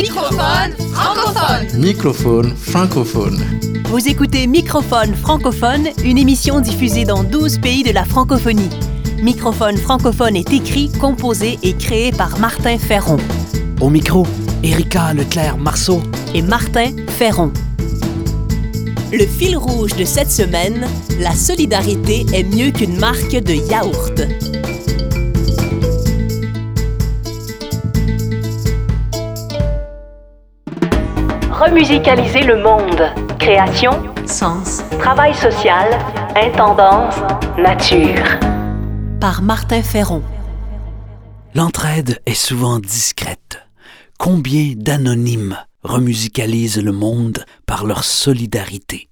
Microphone francophone. Microphone francophone. Vous écoutez Microphone francophone, une émission diffusée dans 12 pays de la francophonie. Microphone francophone est écrit, composé et créé par Martin Ferron Au micro, Erika Leclerc-Marceau. et Martin Ferron. Le fil rouge de cette semaine, la solidarité est mieux qu'une marque de yaourt. Remusicaliser le monde. Création, sens, travail social, intendance, nature. Par Martin Ferron. L'entraide est souvent discrète. Combien d'anonymes remusicalisent le monde par leur solidarité?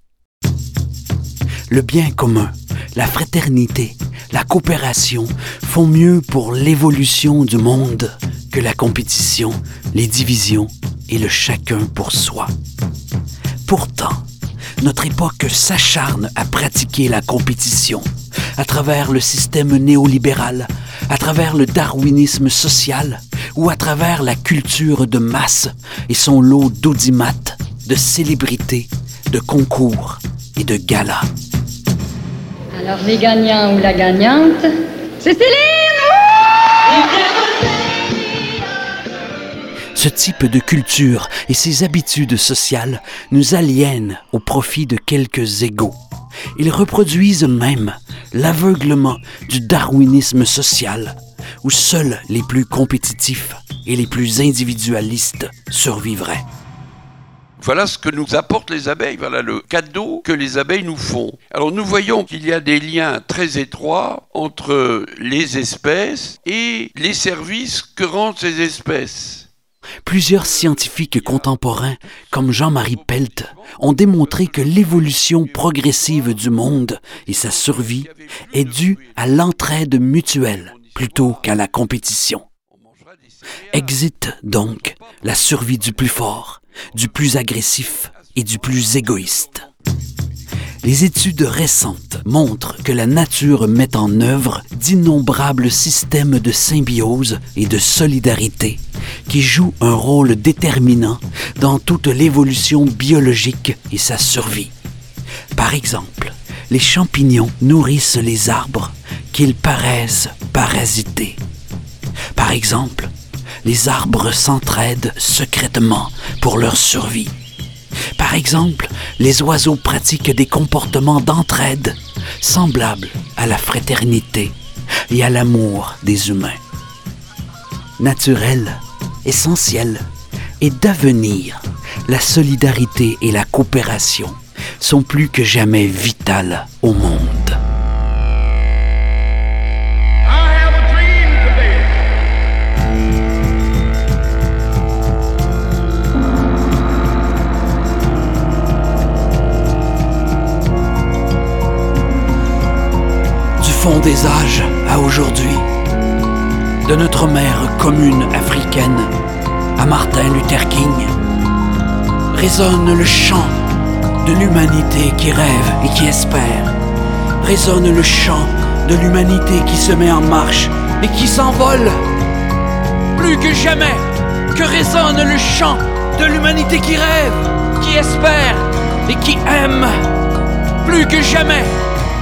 Le bien commun, la fraternité, la coopération font mieux pour l'évolution du monde que la compétition, les divisions et le chacun pour soi. Pourtant, notre époque s'acharne à pratiquer la compétition à travers le système néolibéral, à travers le darwinisme social ou à travers la culture de masse et son lot d'audimates, de célébrités, de concours et de galas. Alors les gagnants ou la gagnante, c'est Céline Ce type de culture et ces habitudes sociales nous aliènent au profit de quelques égaux. Ils reproduisent même l'aveuglement du darwinisme social, où seuls les plus compétitifs et les plus individualistes survivraient. Voilà ce que nous apportent les abeilles, voilà le cadeau que les abeilles nous font. Alors nous voyons qu'il y a des liens très étroits entre les espèces et les services que rendent ces espèces. Plusieurs scientifiques contemporains, comme Jean-Marie Pelt, ont démontré que l'évolution progressive du monde et sa survie est due à l'entraide mutuelle plutôt qu'à la compétition. Exit donc la survie du plus fort, du plus agressif et du plus égoïste. Les études récentes montrent que la nature met en œuvre d'innombrables systèmes de symbiose et de solidarité qui jouent un rôle déterminant dans toute l'évolution biologique et sa survie. Par exemple, les champignons nourrissent les arbres qu'ils paraissent parasiter. Par exemple, les arbres s'entraident secrètement pour leur survie. Par exemple, les oiseaux pratiquent des comportements d'entraide semblables à la fraternité et à l'amour des humains. Naturel, essentiel et d'avenir, la solidarité et la coopération sont plus que jamais vitales au monde. Des âges à aujourd'hui, de notre mère commune africaine à Martin Luther King, résonne le chant de l'humanité qui rêve et qui espère. Résonne le chant de l'humanité qui se met en marche et qui s'envole. Plus que jamais, que résonne le chant de l'humanité qui rêve, qui espère et qui aime. Plus que jamais,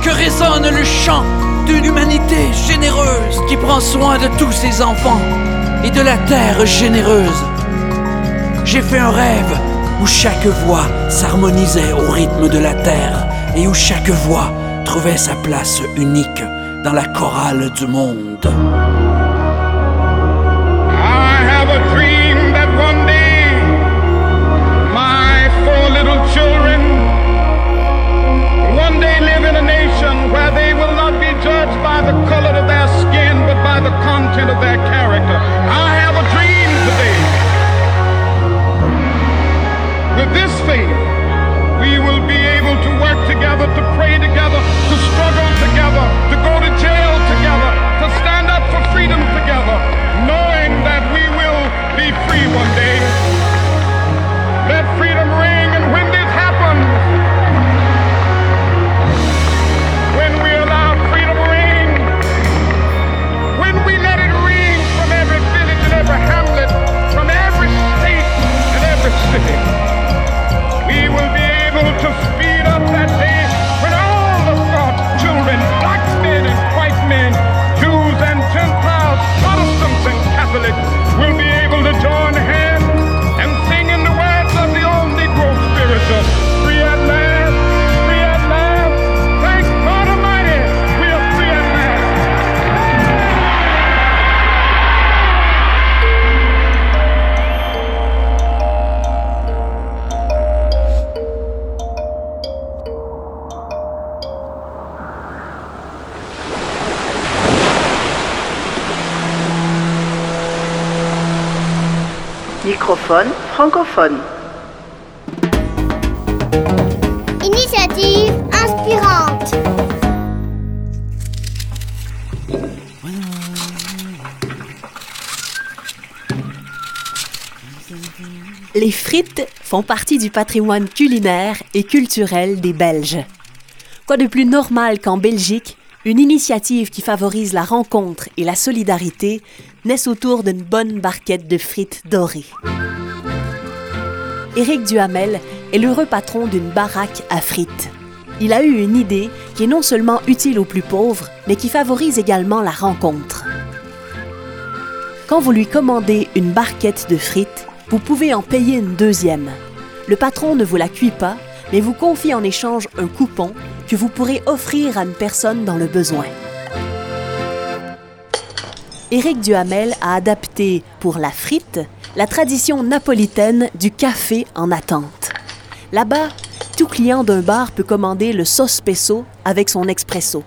que résonne le chant d'une humanité généreuse qui prend soin de tous ses enfants et de la terre généreuse. J'ai fait un rêve où chaque voix s'harmonisait au rythme de la terre et où chaque voix trouvait sa place unique dans la chorale du monde. Microphone francophone. Initiative inspirante. Les frites font partie du patrimoine culinaire et culturel des Belges. Quoi de plus normal qu'en Belgique, une initiative qui favorise la rencontre et la solidarité naisse autour d'une bonne barquette de frites dorées. Éric Duhamel est l'heureux patron d'une baraque à frites. Il a eu une idée qui est non seulement utile aux plus pauvres, mais qui favorise également la rencontre. Quand vous lui commandez une barquette de frites, vous pouvez en payer une deuxième. Le patron ne vous la cuit pas, mais vous confie en échange un coupon que vous pourrez offrir à une personne dans le besoin. Éric Duhamel a adapté pour la frite la tradition napolitaine du café en attente. Là-bas, tout client d'un bar peut commander le sospeso avec son expresso.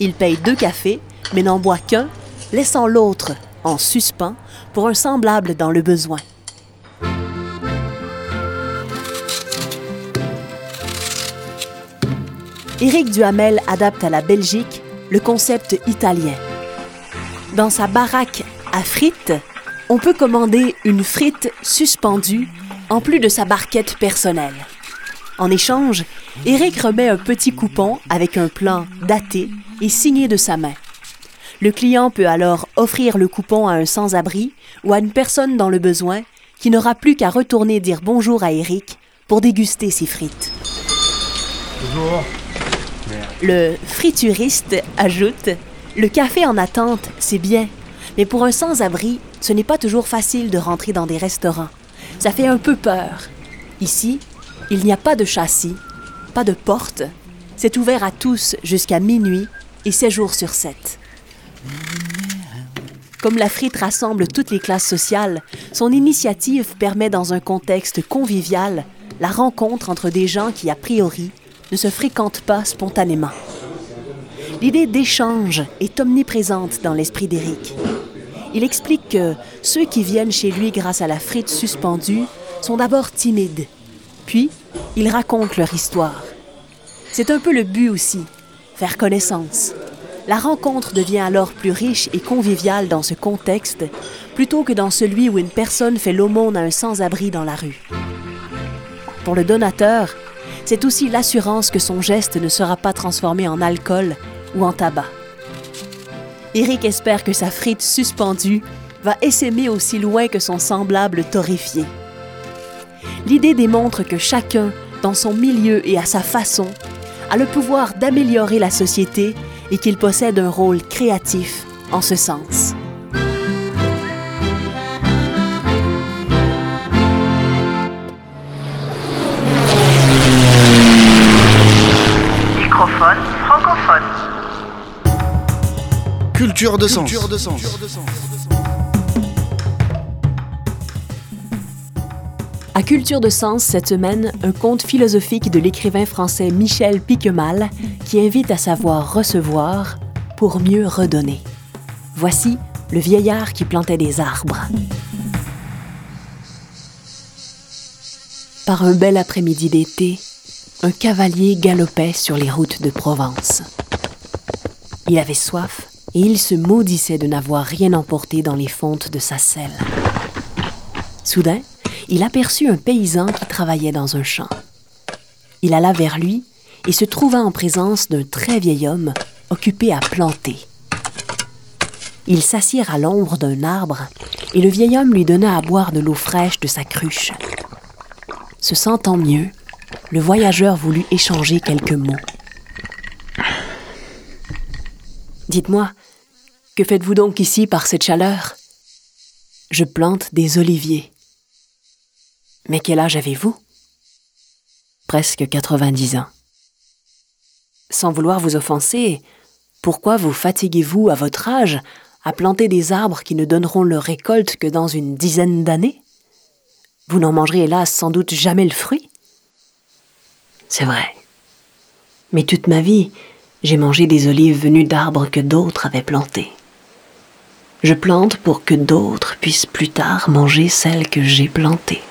Il paye deux cafés, mais n'en boit qu'un, laissant l'autre en suspens pour un semblable dans le besoin. Éric Duhamel adapte à la Belgique le concept italien. Dans sa baraque à frites, on peut commander une frite suspendue en plus de sa barquette personnelle. En échange, Éric remet un petit coupon avec un plan daté et signé de sa main. Le client peut alors offrir le coupon à un sans-abri ou à une personne dans le besoin qui n'aura plus qu'à retourner dire bonjour à Éric pour déguster ses frites. Bonjour. Le frituriste ajoute Le café en attente, c'est bien, mais pour un sans-abri, ce n'est pas toujours facile de rentrer dans des restaurants. Ça fait un peu peur. Ici, il n'y a pas de châssis, pas de porte. C'est ouvert à tous jusqu'à minuit et 7 jours sur 7. Comme la frite rassemble toutes les classes sociales, son initiative permet dans un contexte convivial la rencontre entre des gens qui, a priori, ne se fréquentent pas spontanément. L'idée d'échange est omniprésente dans l'esprit d'Éric. Il explique que ceux qui viennent chez lui grâce à la frite suspendue sont d'abord timides, puis ils racontent leur histoire. C'est un peu le but aussi, faire connaissance. La rencontre devient alors plus riche et conviviale dans ce contexte plutôt que dans celui où une personne fait l'aumône à un sans-abri dans la rue. Pour le donateur, c'est aussi l'assurance que son geste ne sera pas transformé en alcool ou en tabac. Eric espère que sa frite suspendue va essaimer aussi loin que son semblable torréfié. L'idée démontre que chacun, dans son milieu et à sa façon, a le pouvoir d'améliorer la société et qu'il possède un rôle créatif en ce sens. Culture de sens. À Culture de Sens cette semaine, un conte philosophique de l'écrivain français Michel Piquemal qui invite à savoir recevoir pour mieux redonner. Voici le vieillard qui plantait des arbres. Par un bel après-midi d'été, un cavalier galopait sur les routes de Provence. Il avait soif il se maudissait de n'avoir rien emporté dans les fontes de sa selle. Soudain, il aperçut un paysan qui travaillait dans un champ. Il alla vers lui et se trouva en présence d'un très vieil homme occupé à planter. Ils s'assirent à l'ombre d'un arbre et le vieil homme lui donna à boire de l'eau fraîche de sa cruche. Se sentant mieux, le voyageur voulut échanger quelques mots. Dites-moi, que faites-vous donc ici par cette chaleur? Je plante des oliviers. Mais quel âge avez-vous? Presque 90 ans. Sans vouloir vous offenser, pourquoi vous fatiguez-vous à votre âge à planter des arbres qui ne donneront leur récolte que dans une dizaine d'années? Vous n'en mangerez hélas sans doute jamais le fruit? C'est vrai. Mais toute ma vie, j'ai mangé des olives venues d'arbres que d'autres avaient plantés. Je plante pour que d'autres puissent plus tard manger celles que j'ai plantées.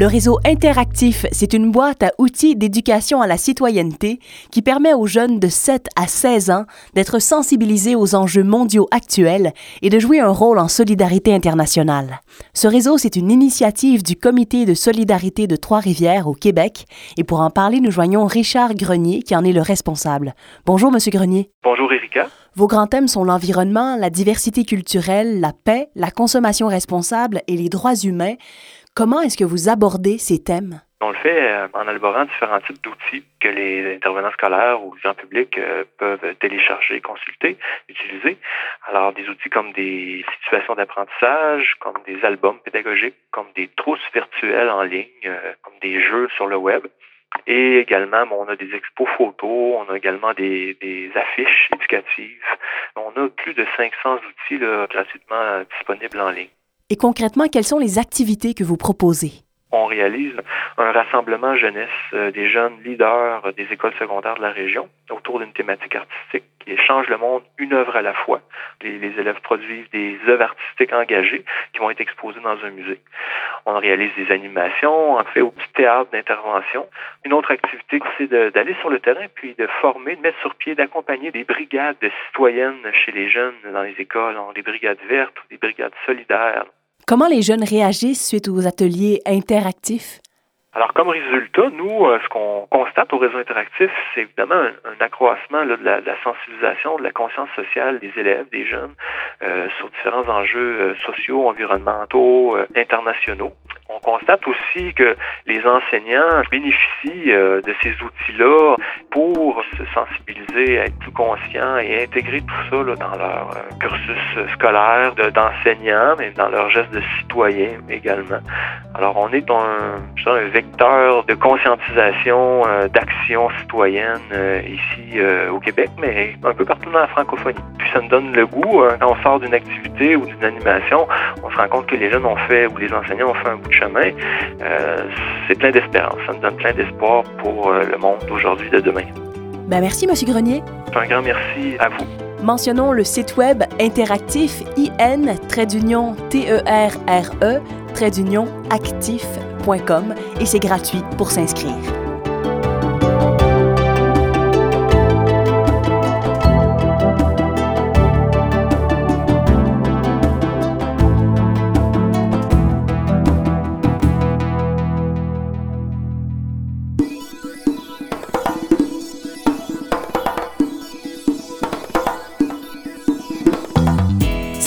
Le réseau interactif, c'est une boîte à outils d'éducation à la citoyenneté qui permet aux jeunes de 7 à 16 ans d'être sensibilisés aux enjeux mondiaux actuels et de jouer un rôle en solidarité internationale. Ce réseau, c'est une initiative du Comité de solidarité de Trois-Rivières au Québec et pour en parler, nous joignons Richard Grenier qui en est le responsable. Bonjour monsieur Grenier. Bonjour Erika. Vos grands thèmes sont l'environnement, la diversité culturelle, la paix, la consommation responsable et les droits humains. Comment est-ce que vous abordez ces thèmes? On le fait euh, en élaborant différents types d'outils que les intervenants scolaires ou les gens publics euh, peuvent télécharger, consulter, utiliser. Alors, des outils comme des situations d'apprentissage, comme des albums pédagogiques, comme des trousses virtuelles en ligne, euh, comme des jeux sur le web. Et également, on a des expos photos, on a également des, affiches éducatives. On a plus de 500 outils gratuitement disponibles en ligne. Et concrètement, quelles sont les activités que vous proposez? On réalise un rassemblement jeunesse euh, des jeunes leaders euh, des écoles secondaires de la région autour d'une thématique artistique qui échange le monde une œuvre à la fois. Les, élèves produisent des œuvres artistiques engagées qui vont être exposées dans un musée. On réalise des animations, on fait au petit théâtre d'intervention. Une autre activité, c'est d'aller sur le terrain puis de former, de mettre sur pied, d'accompagner des brigades de citoyennes chez les jeunes dans les écoles, des brigades vertes, des brigades solidaires. Comment les jeunes réagissent suite aux ateliers interactifs? Alors, comme résultat, nous, euh, ce qu'on constate au réseau interactif, c'est évidemment un, accroissement là, de, la, de, la, sensibilisation, de la conscience sociale des élèves, des jeunes, euh, sur différents enjeux euh, sociaux, environnementaux, euh, internationaux. On constate aussi que les enseignants bénéficient euh, de ces outils-là pour se sensibiliser, être plus conscients et intégrer tout ça là, dans leur euh, cursus scolaire d'enseignants, mais dans leur geste de citoyen également. Alors, on est un, un vecteur de conscientisation, euh, d'action citoyenne euh, ici euh, au Québec, mais un peu partout dans la francophonie. Puis ça nous donne le goût, quand on sort d'une activité ou d'une animation, on se rend compte que les jeunes ont fait, ou les enseignants ont fait un bout de chemin. c'est plein d'espérance, ça nous donne plein d'espoir pour le monde d'aujourd'hui, de demain. Ben merci, M. Grenier. Un grand merci à vous. Mentionnons le site web interactif in d'union T-E-R-R-E d'union actif.com et c'est gratuit pour s'inscrire.